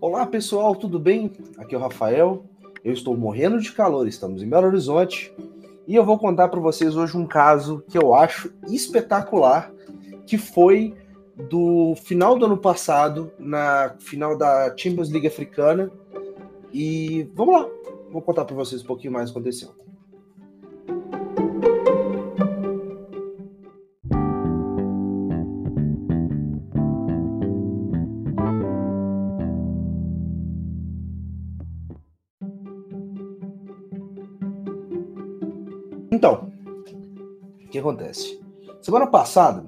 Olá pessoal, tudo bem? Aqui é o Rafael. Eu estou morrendo de calor, estamos em Belo Horizonte e eu vou contar para vocês hoje um caso que eu acho espetacular, que foi do final do ano passado, na final da Champions League africana. E vamos lá, vou contar para vocês um pouquinho mais o que aconteceu. Acontece? Semana passada,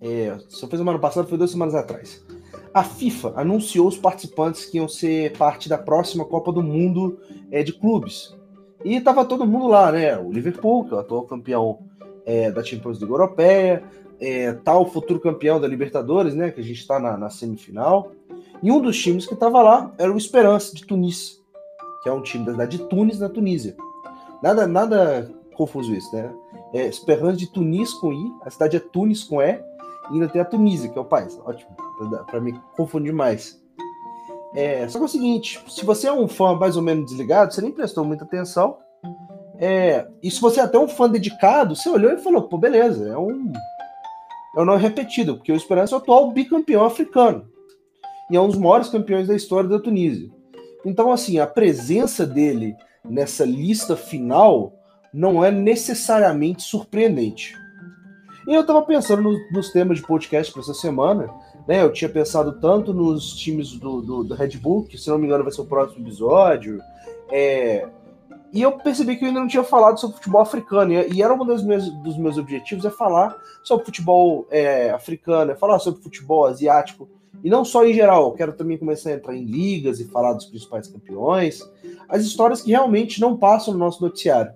é, se eu fiz semana passada, foi duas semanas atrás. A FIFA anunciou os participantes que iam ser parte da próxima Copa do Mundo é, de clubes. E tava todo mundo lá, né? O Liverpool, que é o atual campeão é, da Champions League Europeia, é, tal tá futuro campeão da Libertadores, né? Que a gente está na, na, semifinal. E um dos times que estava lá era o Esperance de Tunis, que é um time da cidade de Tunis, na Tunísia. Nada, nada confuso isso, né? É Esperance de Tunis com I, a cidade é Tunis com E, e ainda tem a Tunísia, que é o país. Ótimo, para me confundir mais. É, só que é o seguinte, se você é um fã mais ou menos desligado, você nem prestou muita atenção. É, e se você é até um fã dedicado, você olhou e falou, pô, beleza, é um. É um nome repetido, porque o Esperança é o atual bicampeão africano. E é um dos maiores campeões da história da Tunísia. Então, assim, a presença dele nessa lista final não é necessariamente surpreendente. E eu estava pensando no, nos temas de podcast para essa semana, né? Eu tinha pensado tanto nos times do, do, do, Red Bull, que se não me engano vai ser o próximo episódio, é... e eu percebi que eu ainda não tinha falado sobre futebol africano, e era um dos meus, dos meus objetivos é falar sobre futebol é, africano, é falar sobre futebol asiático, e não só em geral, quero também começar a entrar em ligas e falar dos principais campeões, as histórias que realmente não passam no nosso noticiário.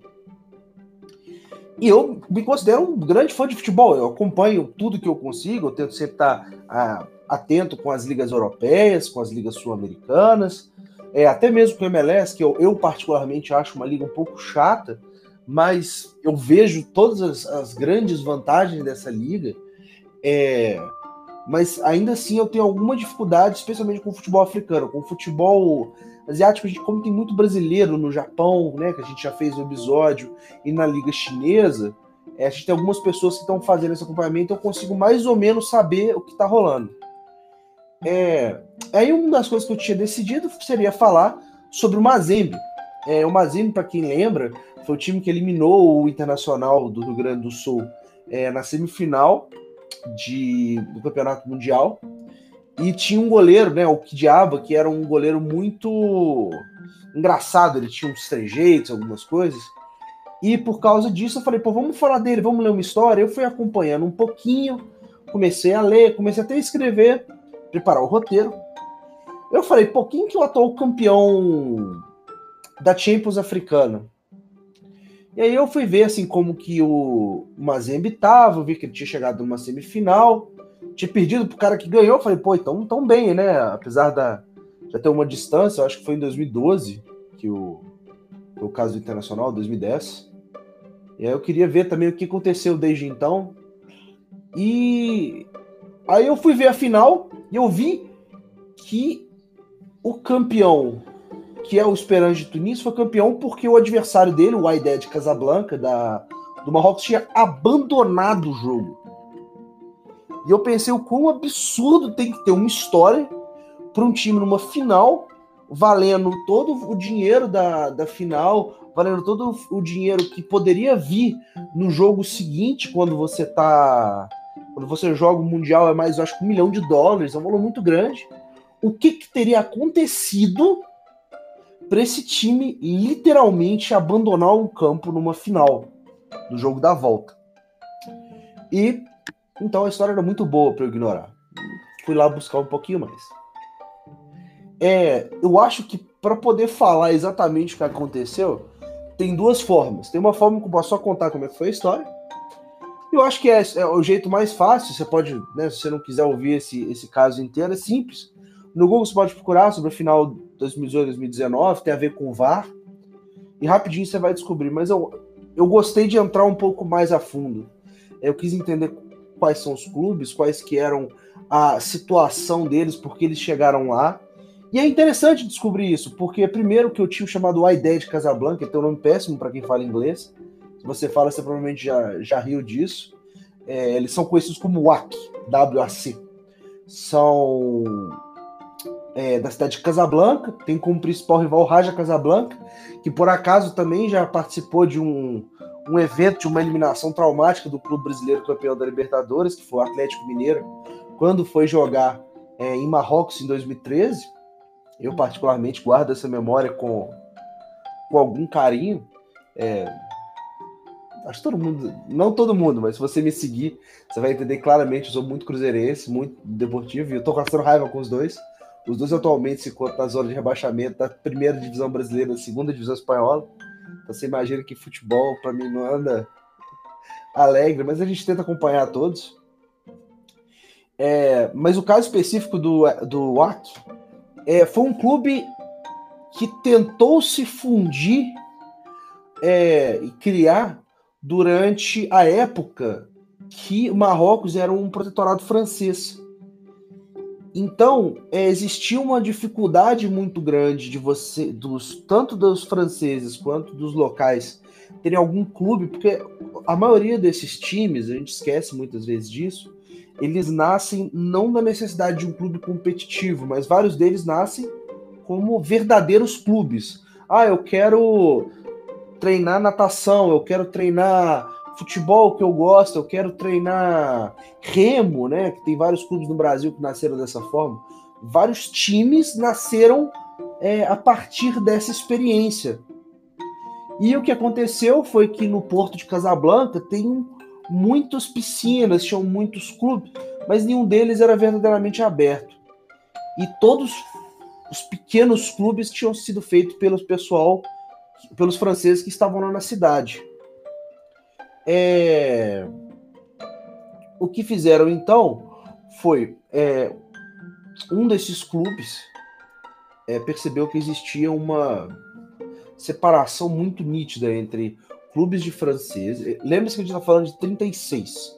E eu me considero um grande fã de futebol. Eu acompanho tudo que eu consigo, eu tento sempre estar ah, atento com as ligas europeias, com as ligas sul-americanas, é, até mesmo com o MLS, que eu, eu, particularmente acho uma liga um pouco chata, mas eu vejo todas as, as grandes vantagens dessa liga. É, mas ainda assim eu tenho alguma dificuldade, especialmente com o futebol africano, com o futebol asiático, a gente, como tem muito brasileiro no Japão, né, que a gente já fez um episódio, e na Liga Chinesa, é, a gente tem algumas pessoas que estão fazendo esse acompanhamento, eu consigo mais ou menos saber o que está rolando. É, aí uma das coisas que eu tinha decidido seria falar sobre o Mazembe. É, o Mazembe, para quem lembra, foi o time que eliminou o Internacional do Rio Grande do Sul é, na semifinal de, do Campeonato Mundial. E tinha um goleiro, né, o Kidiaba, que era um goleiro muito engraçado, ele tinha uns trejeitos, algumas coisas. E por causa disso eu falei, pô, vamos falar dele, vamos ler uma história. Eu fui acompanhando um pouquinho, comecei a ler, comecei até a escrever, preparar o roteiro. Eu falei, pô, quem que é o atual campeão da Champions africana? E aí eu fui ver assim como que o Mazembe tava, vi que ele tinha chegado numa semifinal tinha perdido pro cara que ganhou. Falei, pô, então tão bem, né? Apesar da já ter uma distância, eu acho que foi em 2012 que o, o caso do Internacional, 2010. E aí eu queria ver também o que aconteceu desde então. E aí eu fui ver a final e eu vi que o campeão, que é o Esperance de Tunis, foi campeão porque o adversário dele, o Wydad Casablanca, da, do Marrocos, tinha abandonado o jogo. E eu pensei o quão absurdo tem que ter uma história para um time numa final, valendo todo o dinheiro da, da final, valendo todo o dinheiro que poderia vir no jogo seguinte, quando você tá. Quando você joga o Mundial, é mais, acho que um milhão de dólares, é um valor muito grande. O que, que teria acontecido para esse time literalmente abandonar o campo numa final do jogo da volta? E então a história era muito boa para eu ignorar. Fui lá buscar um pouquinho mais. É, eu acho que para poder falar exatamente o que aconteceu, tem duas formas. Tem uma forma que eu posso só contar como é que foi a história. Eu acho que é, é o jeito mais fácil. Você pode, né, se você não quiser ouvir esse, esse caso inteiro, é simples. No Google você pode procurar sobre o final 2018-2019, tem a ver com o VAR. E rapidinho você vai descobrir. Mas eu, eu gostei de entrar um pouco mais a fundo. Eu quis entender quais são os clubes, quais que eram a situação deles, porque eles chegaram lá. E é interessante descobrir isso, porque primeiro que o time chamado Ideia de Casablanca, tem um nome péssimo para quem fala inglês. Se você fala, você provavelmente já, já riu disso. É, eles são conhecidos como WAC, WAC. São é, da cidade de Casablanca, tem como principal rival Raja Casablanca, que por acaso também já participou de um, um evento de uma eliminação traumática do clube brasileiro campeão da Libertadores, que foi o Atlético Mineiro, quando foi jogar é, em Marrocos em 2013. Eu, particularmente, guardo essa memória com, com algum carinho. É, acho que todo mundo, não todo mundo, mas se você me seguir, você vai entender claramente. Eu sou muito cruzeirense, muito deportivo, e eu tô gastando raiva com os dois. Os dois atualmente se encontram na zona de rebaixamento da primeira divisão brasileira, da segunda divisão espanhola. Então você imagina que futebol, para mim, não anda alegre, mas a gente tenta acompanhar todos. É, mas o caso específico do, do WAC é, foi um clube que tentou se fundir é, e criar durante a época que Marrocos era um protetorado francês. Então, é, existia uma dificuldade muito grande de você, dos tanto dos franceses quanto dos locais, terem algum clube, porque a maioria desses times, a gente esquece muitas vezes disso, eles nascem não da necessidade de um clube competitivo, mas vários deles nascem como verdadeiros clubes. Ah, eu quero treinar natação, eu quero treinar futebol que eu gosto, eu quero treinar remo, né? Que tem vários clubes no Brasil que nasceram dessa forma. Vários times nasceram é, a partir dessa experiência. E o que aconteceu foi que no Porto de Casablanca tem muitas piscinas, tinham muitos clubes, mas nenhum deles era verdadeiramente aberto. E todos os pequenos clubes tinham sido feitos pelo pessoal, pelos franceses que estavam lá na cidade. É... O que fizeram então foi é, um desses clubes é, percebeu que existia uma separação muito nítida entre clubes de franceses. Lembre-se que a gente está falando de 36.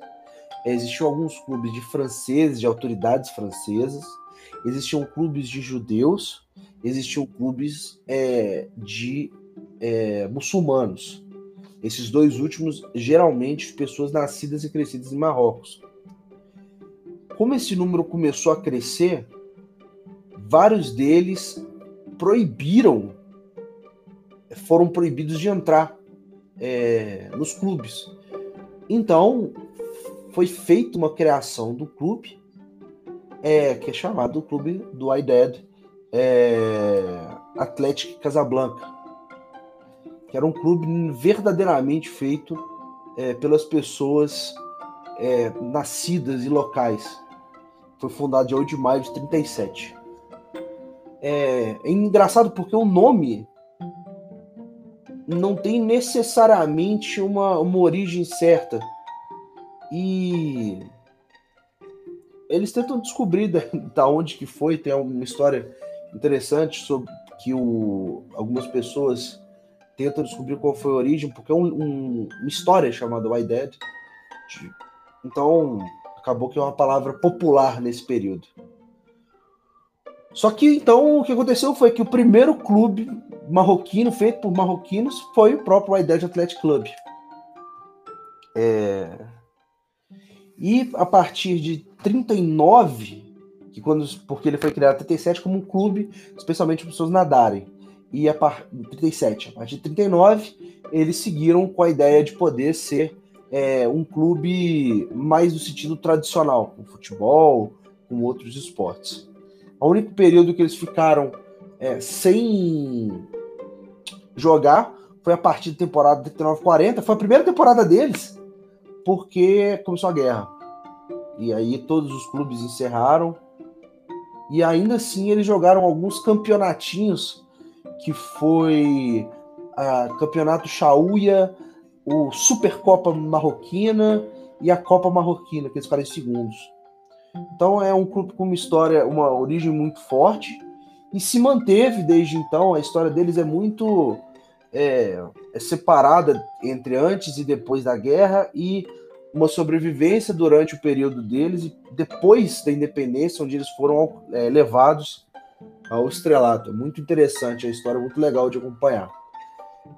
É, existiam alguns clubes de franceses, de autoridades francesas, existiam clubes de judeus, existiam clubes é, de é, muçulmanos. Esses dois últimos, geralmente, pessoas nascidas e crescidas em Marrocos. Como esse número começou a crescer, vários deles proibiram, foram proibidos de entrar é, nos clubes. Então, foi feita uma criação do clube, é, que é chamado o clube do IDED é, Atlético Casablanca que era um clube verdadeiramente feito é, pelas pessoas é, nascidas e locais. Foi fundado dia 8 de maio de 37. É, é engraçado porque o nome não tem necessariamente uma, uma origem certa. E eles tentam descobrir da, da onde que foi. Tem uma história interessante sobre que o, algumas pessoas tenta descobrir qual foi a origem, porque é um, um, uma história chamada Why Dead. Então, acabou que é uma palavra popular nesse período. Só que então o que aconteceu foi que o primeiro clube marroquino feito por marroquinos foi o próprio Dead Athletic Club. É... E a partir de 39, que quando, porque ele foi criado em 37 como um clube, especialmente para pessoas nadarem e a par... 37. A partir de 39, eles seguiram com a ideia de poder ser é, um clube mais no sentido tradicional, com futebol, com outros esportes. O único período que eles ficaram é, sem jogar foi a partir da temporada 39-40. Foi a primeira temporada deles, porque começou a guerra. E aí todos os clubes encerraram. E ainda assim eles jogaram alguns campeonatinhos que foi a Campeonato Chauia, o Supercopa Marroquina e a Copa Marroquina, que eles ficaram em segundos. Então é um clube com uma história, uma origem muito forte e se manteve desde então. A história deles é muito é, é separada entre antes e depois da guerra e uma sobrevivência durante o período deles e depois da independência, onde eles foram é, levados ao estrelato. É muito interessante a história, muito legal de acompanhar.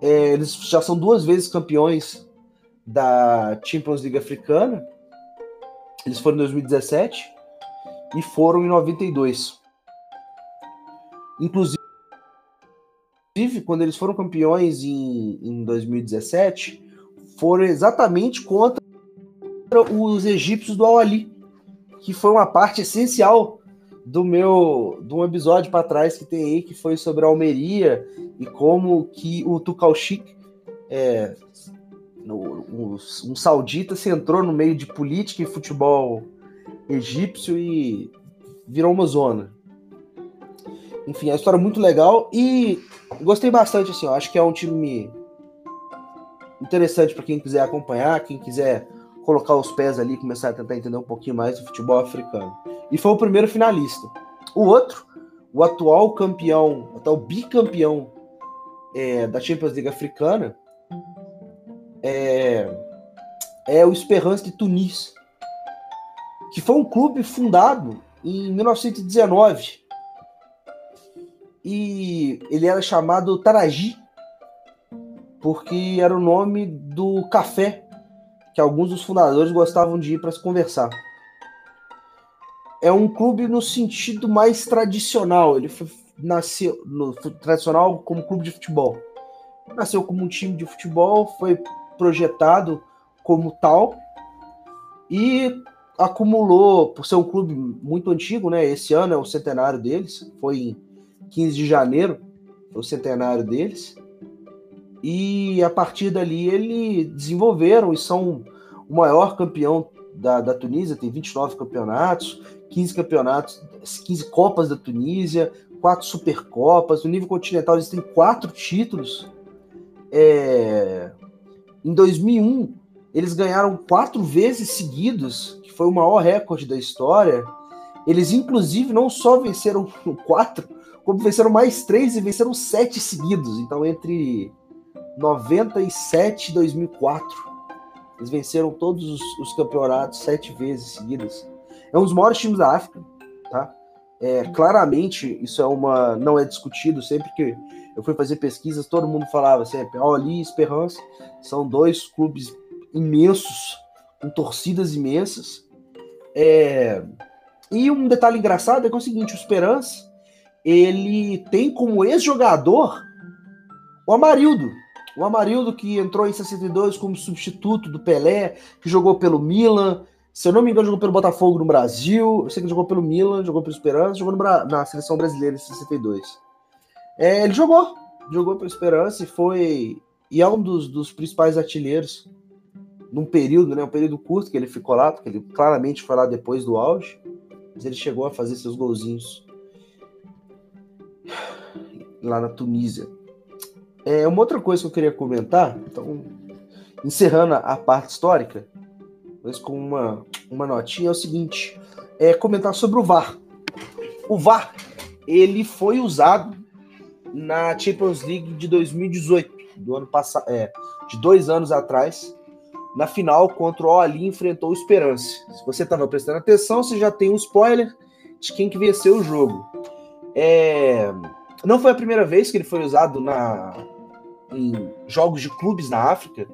É, eles já são duas vezes campeões da Champions League africana. Eles foram em 2017 e foram em 92. Inclusive, quando eles foram campeões em, em 2017, foram exatamente contra os egípcios do Al-Ali, que foi uma parte essencial do meu de um episódio para trás que tem aí que foi sobre a Almeria e como que o Tukalchik é, um, um saudita se entrou no meio de política e futebol egípcio e virou uma zona. Enfim, é uma história muito legal e gostei bastante assim, acho que é um time interessante para quem quiser acompanhar, quem quiser colocar os pés ali começar a tentar entender um pouquinho mais do futebol africano. E foi o primeiro finalista. O outro, o atual campeão, o atual bicampeão é, da Champions League africana, é, é o Esperance de Tunis, que foi um clube fundado em 1919. E ele era chamado Taraji, porque era o nome do café que alguns dos fundadores gostavam de ir para se conversar. É um clube no sentido mais tradicional. Ele foi, nasceu no tradicional como clube de futebol. Nasceu como um time de futebol, foi projetado como tal e acumulou, por ser um clube muito antigo, né? Esse ano é o centenário deles, foi em 15 de janeiro, foi o centenário deles. E a partir dali ele desenvolveram e são o maior campeão da, da Tunísia, tem 29 campeonatos, 15 campeonatos, 15 Copas da Tunísia, quatro Supercopas. No nível continental eles têm quatro títulos. É... Em 2001 eles ganharam quatro vezes seguidos, que foi o maior recorde da história. Eles inclusive não só venceram quatro, como venceram mais três e venceram sete seguidos. Então entre 97 e 2004. Eles venceram todos os, os, campeonatos sete vezes seguidas. É um dos maiores times da África, tá? É, claramente, isso é uma. não é discutido. Sempre que eu fui fazer pesquisas, todo mundo falava sempre: Ali e Esperança são dois clubes imensos, com torcidas imensas. É, e um detalhe engraçado é que é o seguinte: o Esperança ele tem como ex-jogador o Amarildo, o Amarildo, que entrou em 62 como substituto do Pelé, que jogou pelo Milan, se eu não me engano, jogou pelo Botafogo no Brasil. Eu sei que jogou pelo Milan, jogou pelo Esperança, jogou na seleção brasileira em 62. É, ele jogou, jogou pelo Esperança e foi. E é um dos, dos principais artilheiros num período, né? Um período curto que ele ficou lá, porque ele claramente foi lá depois do auge. Mas ele chegou a fazer seus golzinhos lá na Tunísia. É, uma outra coisa que eu queria comentar, então, encerrando a parte histórica, mas com uma, uma notinha, é o seguinte: é comentar sobre o VAR. O VAR ele foi usado na Champions League de 2018, do ano passado, é, de dois anos atrás, na final contra o Ali enfrentou o Esperance. Se você estava prestando atenção, você já tem um spoiler de quem que venceu o jogo. É, não foi a primeira vez que ele foi usado na, em jogos de clubes na África.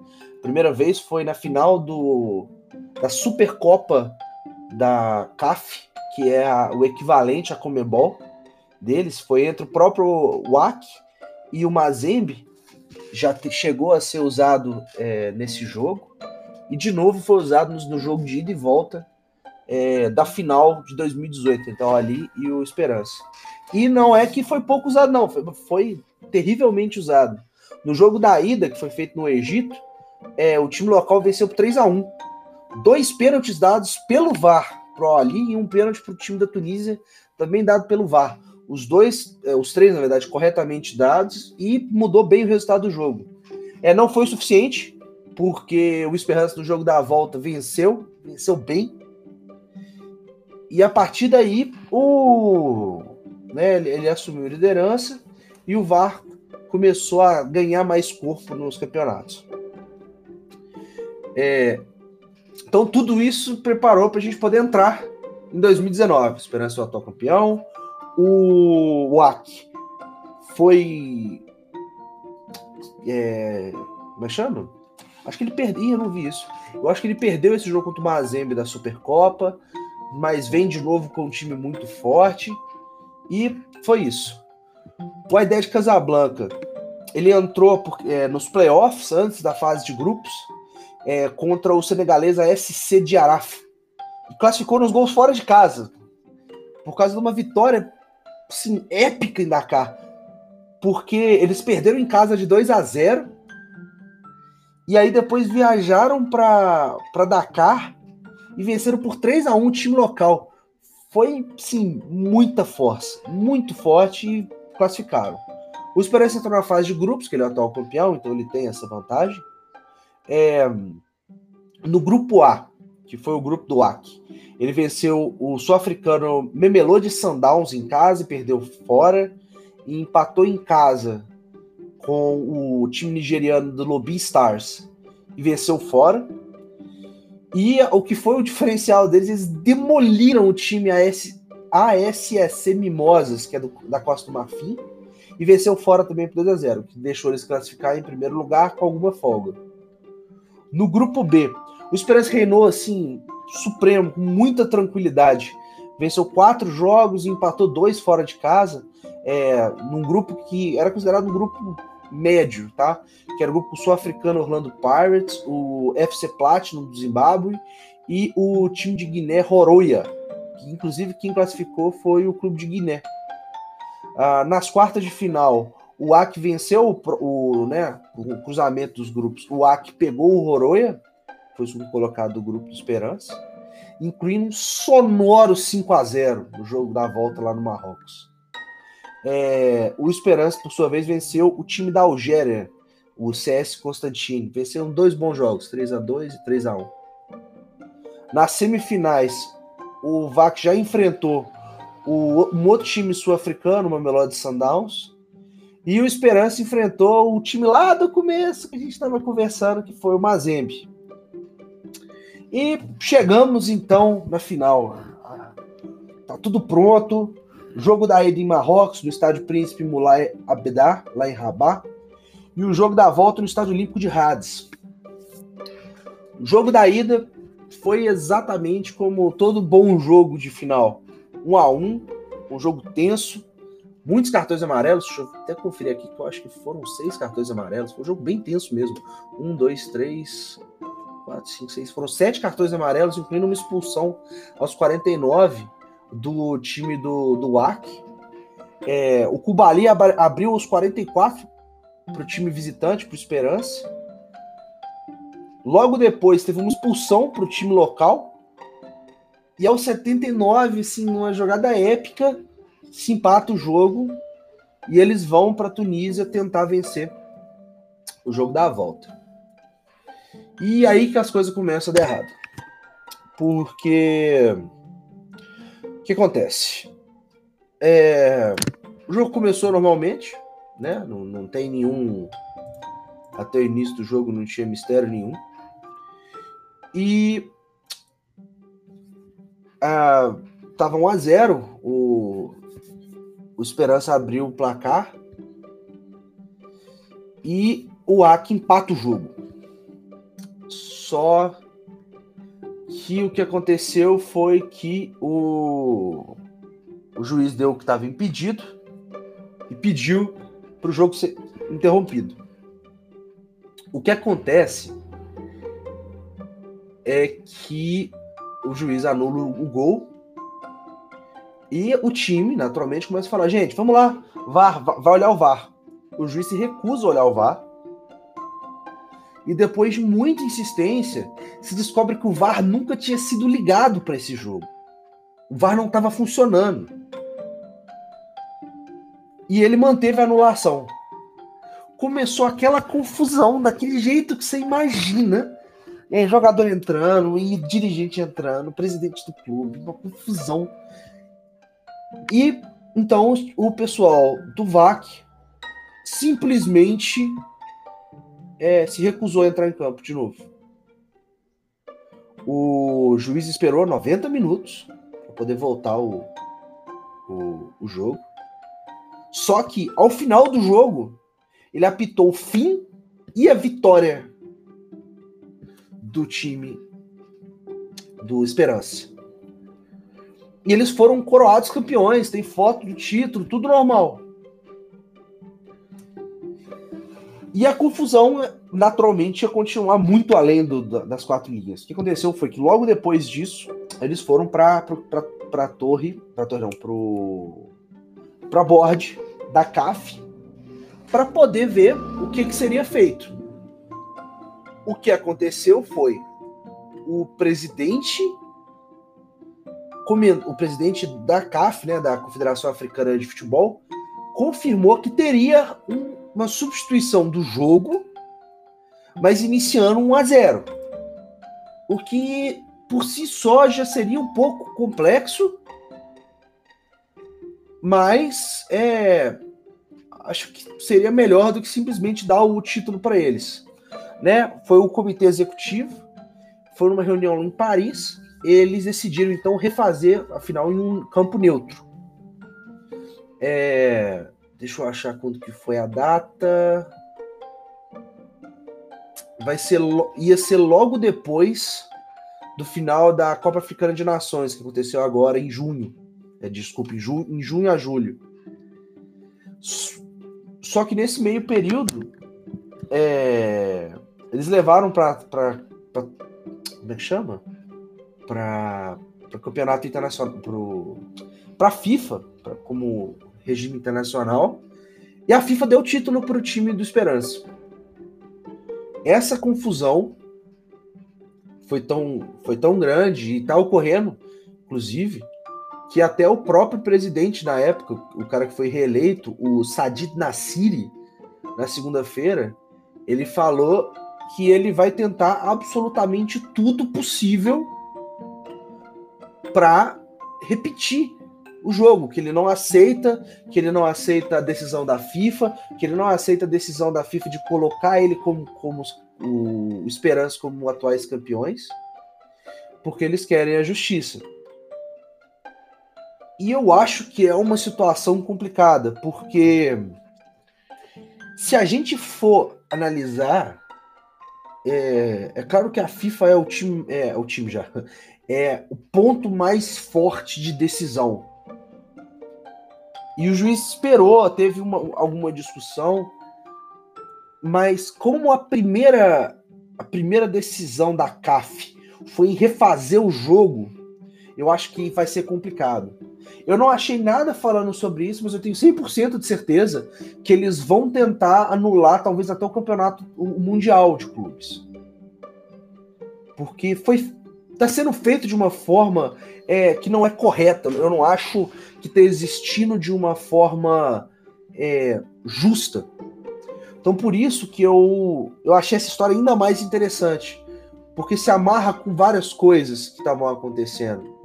primeira vez foi na final do, da Supercopa da CAF, que é a, o equivalente à Comebol deles. Foi entre o próprio WAC e o Mazembe. Já te, chegou a ser usado é, nesse jogo. E de novo foi usado no, no jogo de ida e volta é, da final de 2018. Então ali e o Esperança. E não é que foi pouco usado, não. Foi, foi terrivelmente usado. No jogo da ida, que foi feito no Egito, é, o time local venceu por 3 a 1 Dois pênaltis dados pelo VAR pro Ali e um pênalti para o time da Tunísia, também dado pelo VAR. Os dois, é, os três, na verdade, corretamente dados e mudou bem o resultado do jogo. É, não foi o suficiente, porque o Esperança no jogo da volta venceu, venceu bem. E a partir daí, o, né, ele, ele assumiu a liderança e o VAR começou a ganhar mais corpo nos campeonatos. É, então, tudo isso preparou para a gente poder entrar em 2019. Esperança o atual campeão, O WAC foi. É, como é chama? Acho que ele perdeu. Eu não vi isso. Eu acho que ele perdeu esse jogo contra o Mazembe da Supercopa, mas vem de novo com um time muito forte. E foi isso. O Aidé de Casablanca, ele entrou é, nos playoffs antes da fase de grupos é, contra o senegalês SC de Araf. E classificou nos gols fora de casa. Por causa de uma vitória assim, épica em Dakar. Porque eles perderam em casa de 2 a 0 e aí depois viajaram para Dakar e venceram por 3 a 1 o time local. Foi, sim, muita força, muito forte e classificaram. O Esperança entrou na fase de grupos, que ele é o atual campeão, então ele tem essa vantagem. É, no grupo A, que foi o grupo do AC, ele venceu o sul-africano Memelô Sundowns em casa e perdeu fora. E empatou em casa com o time nigeriano do Lobby Stars e venceu fora. E o que foi o diferencial deles, eles demoliram o time AS, ASSC Mimosas, que é do, da Costa do Marfim, e venceu fora também por 2 a 0 que deixou eles classificar em primeiro lugar com alguma folga. No grupo B, o Esperança reinou assim, supremo, com muita tranquilidade. Venceu quatro jogos e empatou dois fora de casa, é, num grupo que era considerado um grupo médio, tá? Que era o grupo sul-africano Orlando Pirates, o FC Platinum do Zimbábue e o time de Guiné que inclusive quem classificou foi o clube de Guiné. Ah, nas quartas de final, o AC venceu o, o, né, o cruzamento dos grupos. O AC pegou o Roroia, foi o segundo colocado do grupo do Esperança, incluindo um sonoro 5 a 0 no jogo da volta lá no Marrocos. É, o Esperança, por sua vez, venceu o time da Algéria, o CS Constantine. Venceram dois bons jogos, 3 a 2 e 3 a 1 Nas semifinais, o VAC já enfrentou o, um outro time sul-africano, uma Mamelodi Sundowns, e o Esperança enfrentou o time lá do começo que a gente estava conversando, que foi o Mazembe. E chegamos então na final. Tá tudo pronto. Jogo da ida em Marrocos, no estádio Príncipe Moulay Abdar, lá em Rabat. E o jogo da volta no estádio Olímpico de Hades. O jogo da ida foi exatamente como todo bom jogo de final. Um a um, um jogo tenso, muitos cartões amarelos. Deixa eu até conferir aqui que eu acho que foram seis cartões amarelos. Foi um jogo bem tenso mesmo. Um, dois, três, quatro, cinco, seis. Foram sete cartões amarelos, incluindo uma expulsão aos 49 do time do, do WAC. É, o Cubali ab abriu os 44 para o time visitante, para o Esperança. Logo depois teve uma expulsão para o time local. E aos 79, assim, numa jogada épica, se empata o jogo e eles vão para Tunísia tentar vencer o jogo da volta. E aí que as coisas começam a dar errado. Porque o que acontece? É, o jogo começou normalmente, né? Não, não tem nenhum. Até o início do jogo não tinha mistério nenhum. E. Ah, tava 1 a 0 o, o Esperança abriu o placar. E o AC empata o jogo. Só que o que aconteceu foi que o, o juiz deu o que estava impedido e pediu para o jogo ser interrompido. O que acontece é que o juiz anula o gol e o time, naturalmente, começa a falar: gente, vamos lá, VAR, vai olhar o VAR. O juiz se recusa a olhar o VAR e depois de muita insistência, se descobre que o VAR nunca tinha sido ligado para esse jogo. O VAR não estava funcionando. E ele manteve a anulação. Começou aquela confusão, daquele jeito que você imagina. É, jogador entrando, e dirigente entrando, presidente do clube, uma confusão. E então o pessoal do VAC simplesmente é, se recusou a entrar em campo de novo. O juiz esperou 90 minutos para poder voltar o, o, o jogo. Só que ao final do jogo, ele apitou o fim e a vitória do time do Esperança. E eles foram coroados campeões, tem foto do título, tudo normal. E a confusão, naturalmente, ia continuar muito além do, das quatro linhas. O que aconteceu foi que logo depois disso, eles foram para a torre, para torre não, pro para board da CAF para poder ver o que, que seria feito. O que aconteceu foi o presidente o presidente da CAF, né, da Confederação Africana de Futebol, confirmou que teria um, uma substituição do jogo, mas iniciando 1 a 0. O que por si só já seria um pouco complexo, mas é, acho que seria melhor do que simplesmente dar o título para eles. Né? Foi o comitê executivo, foi numa reunião em Paris, eles decidiram então refazer a final em um campo neutro. É, deixa eu achar quando que foi a data. Vai ser ia ser logo depois do final da Copa Africana de Nações, que aconteceu agora em junho. É, desculpe, em, ju em junho a julho. Só que nesse meio período, é, eles levaram para. Como é que chama? Para o campeonato internacional. Para a FIFA, pra, como regime internacional. E a FIFA deu título para o time do Esperança. Essa confusão foi tão, foi tão grande e está ocorrendo, inclusive, que até o próprio presidente na época, o cara que foi reeleito, o Sadid Nassiri, na segunda-feira, ele falou que ele vai tentar absolutamente tudo possível para repetir o jogo, que ele não aceita, que ele não aceita a decisão da FIFA, que ele não aceita a decisão da FIFA de colocar ele como, como o Esperança como atuais campeões, porque eles querem a justiça. E eu acho que é uma situação complicada, porque se a gente for analisar, é, é claro que a FIFA é o time, é o time já, é o ponto mais forte de decisão. E o juiz esperou, teve uma, alguma discussão, mas como a primeira a primeira decisão da CAF foi refazer o jogo, eu acho que vai ser complicado. Eu não achei nada falando sobre isso, mas eu tenho 100% de certeza que eles vão tentar anular talvez até o campeonato o mundial de clubes. Porque foi está sendo feito de uma forma é, que não é correta. Eu não acho que está existindo de uma forma é, justa. Então por isso que eu, eu achei essa história ainda mais interessante, porque se amarra com várias coisas que estavam acontecendo.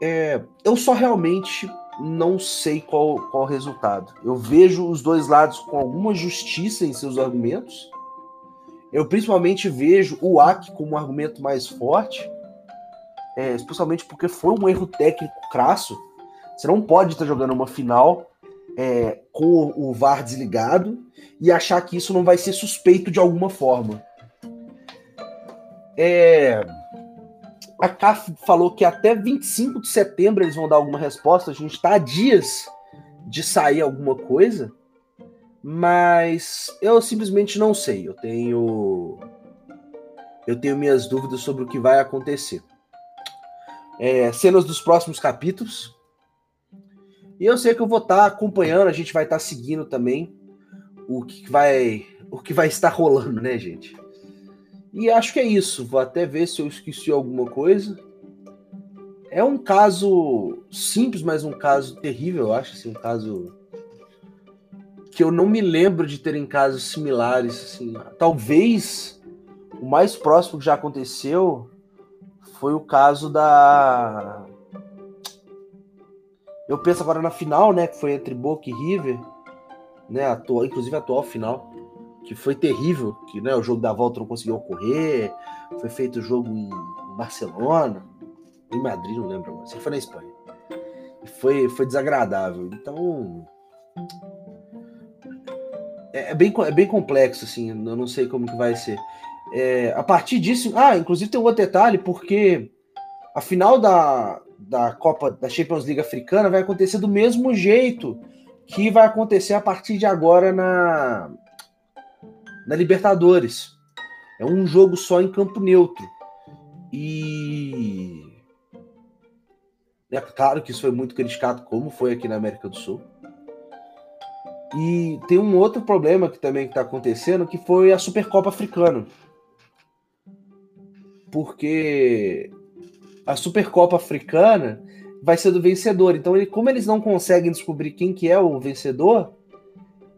É, eu só realmente não sei qual, qual o resultado. Eu vejo os dois lados com alguma justiça em seus argumentos. Eu principalmente vejo o AC como um argumento mais forte, é, especialmente porque foi um erro técnico crasso. Você não pode estar jogando uma final é, com o VAR desligado e achar que isso não vai ser suspeito de alguma forma. É, a CAF falou que até 25 de setembro eles vão dar alguma resposta. A gente está a dias de sair alguma coisa, mas eu simplesmente não sei. Eu tenho eu tenho minhas dúvidas sobre o que vai acontecer. É, cenas dos próximos capítulos. E eu sei que eu vou estar tá acompanhando, a gente vai estar tá seguindo também o que vai o que vai estar rolando, né, gente? E acho que é isso. Vou até ver se eu esqueci alguma coisa. É um caso simples, mas um caso terrível, eu acho, assim, um caso que eu não me lembro de terem casos similares, assim. Talvez o mais próximo que já aconteceu foi o caso da eu penso agora na final, né, que foi entre Boca e River, né, atual, inclusive a atual final, que foi terrível, que né, o jogo da volta não conseguiu ocorrer, foi feito o jogo em Barcelona, em Madrid, não lembro agora, foi na Espanha. Foi, foi desagradável. Então. É, é, bem, é bem complexo, assim. Eu não sei como que vai ser. É, a partir disso. Ah, inclusive tem um outro detalhe, porque a final da, da Copa da Champions League africana vai acontecer do mesmo jeito que vai acontecer a partir de agora na, na Libertadores. É um jogo só em campo neutro. E é claro que isso foi muito criticado, como foi aqui na América do Sul. E tem um outro problema que também está acontecendo, que foi a Supercopa Africana. Porque a Supercopa Africana vai ser do vencedor. Então, ele, como eles não conseguem descobrir quem que é o vencedor,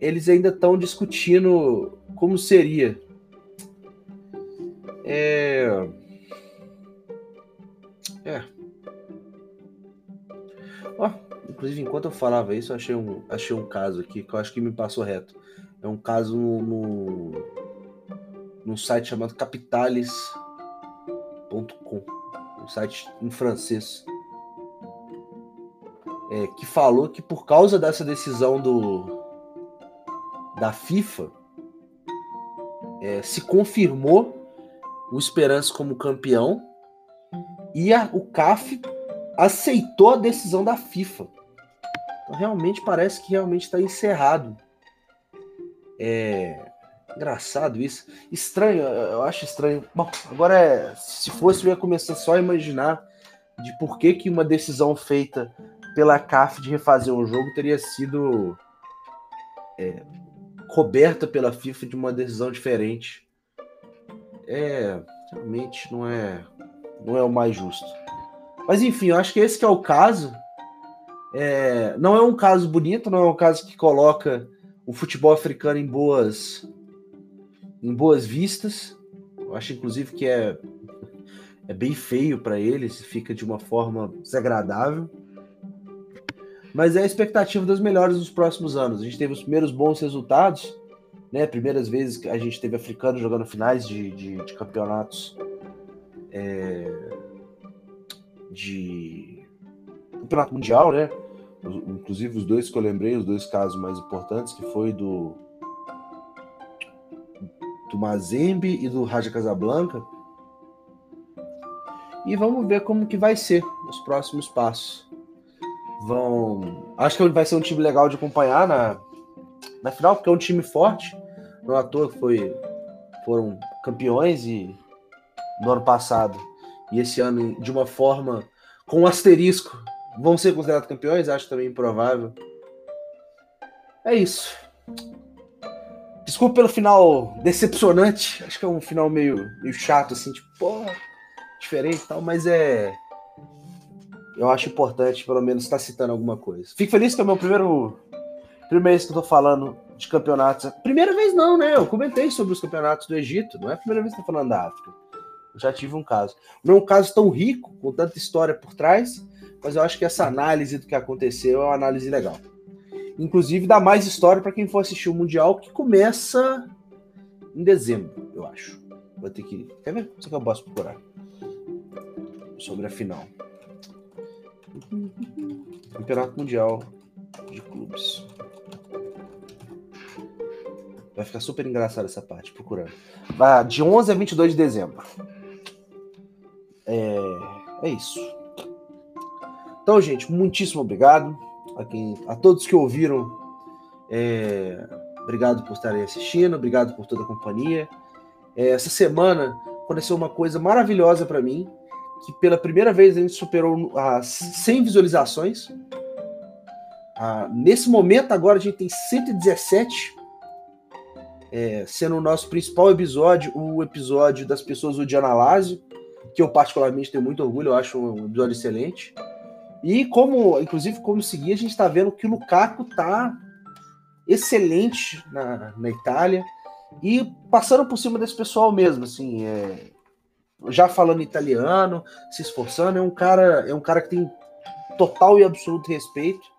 eles ainda estão discutindo como seria. É... É. Ó, inclusive, enquanto eu falava isso, eu achei um, achei um caso aqui que eu acho que me passou reto. É um caso no, num site chamado capitales.com, um site em francês, é, que falou que por causa dessa decisão do da FIFA, é, se confirmou o Esperança como campeão e a, o CAF aceitou a decisão da FIFA. Então, realmente parece que realmente está encerrado. É engraçado isso. Estranho, eu acho estranho. Bom, agora é, se fosse eu ia começar só a imaginar de por que, que uma decisão feita pela CAF de refazer um jogo teria sido é, coberta pela FIFA de uma decisão diferente. É, realmente não é não é o mais justo. Mas enfim, eu acho que esse que é o caso. É, não é um caso bonito, não é um caso que coloca o futebol africano em boas em boas vistas. Eu acho inclusive que é é bem feio para eles, fica de uma forma desagradável. Mas é a expectativa das melhores nos próximos anos. A gente teve os primeiros bons resultados, né? Primeiras vezes que a gente teve africanos jogando finais de, de, de campeonatos é, de campeonato mundial, né? Inclusive os dois que eu lembrei, os dois casos mais importantes, que foi do do Mazembe e do Raja Casablanca. E vamos ver como que vai ser os próximos passos. Vão, acho que vai ser um time legal de acompanhar na na final, porque é um time forte. Não à toa foi foram campeões e no ano passado e esse ano de uma forma com um asterisco vão ser considerados campeões, acho também improvável. É isso. Desculpa pelo final decepcionante. Acho que é um final meio, meio chato, assim, tipo, diferente e tal, mas é. Eu acho importante, pelo menos, estar citando alguma coisa. Fico feliz que é o meu primeiro. Primeira vez que eu tô falando de campeonatos. Primeira vez não, né? Eu comentei sobre os campeonatos do Egito, não é a primeira vez que eu tô falando da África. Eu já tive um caso. Não é um caso tão rico, com tanta história por trás, mas eu acho que essa análise do que aconteceu é uma análise legal. Inclusive, dá mais história para quem for assistir o Mundial, que começa em dezembro, eu acho. Vou ter que. Quer ver? Isso que eu posso procurar. Sobre a final. Campeonato Mundial de Clubes. Vai ficar super engraçado essa parte, procurando. Vai de 11 a 22 de dezembro. É, é isso. Então, gente, muitíssimo obrigado a, quem, a todos que ouviram. É, obrigado por estarem assistindo, obrigado por toda a companhia. É, essa semana aconteceu uma coisa maravilhosa para mim, que pela primeira vez a gente superou as 100 visualizações. Ah, nesse momento agora a gente tem 117, é, sendo o nosso principal episódio o episódio das pessoas do Diana Lázio que eu particularmente tenho muito orgulho, eu acho um episódio excelente. E como, inclusive, como seguir, a gente está vendo que o Lukaku tá excelente na, na Itália e passando por cima desse pessoal mesmo, assim, é, já falando italiano, se esforçando, é um cara, é um cara que tem total e absoluto respeito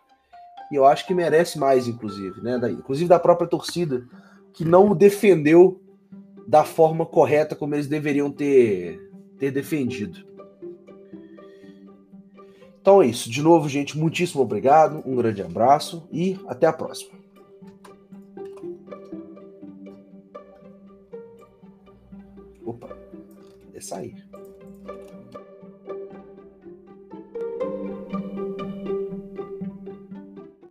e eu acho que merece mais, inclusive, né? Da, inclusive da própria torcida que não o defendeu da forma correta como eles deveriam ter ter defendido. Então é isso. De novo, gente, muitíssimo obrigado. Um grande abraço e até a próxima. Sair.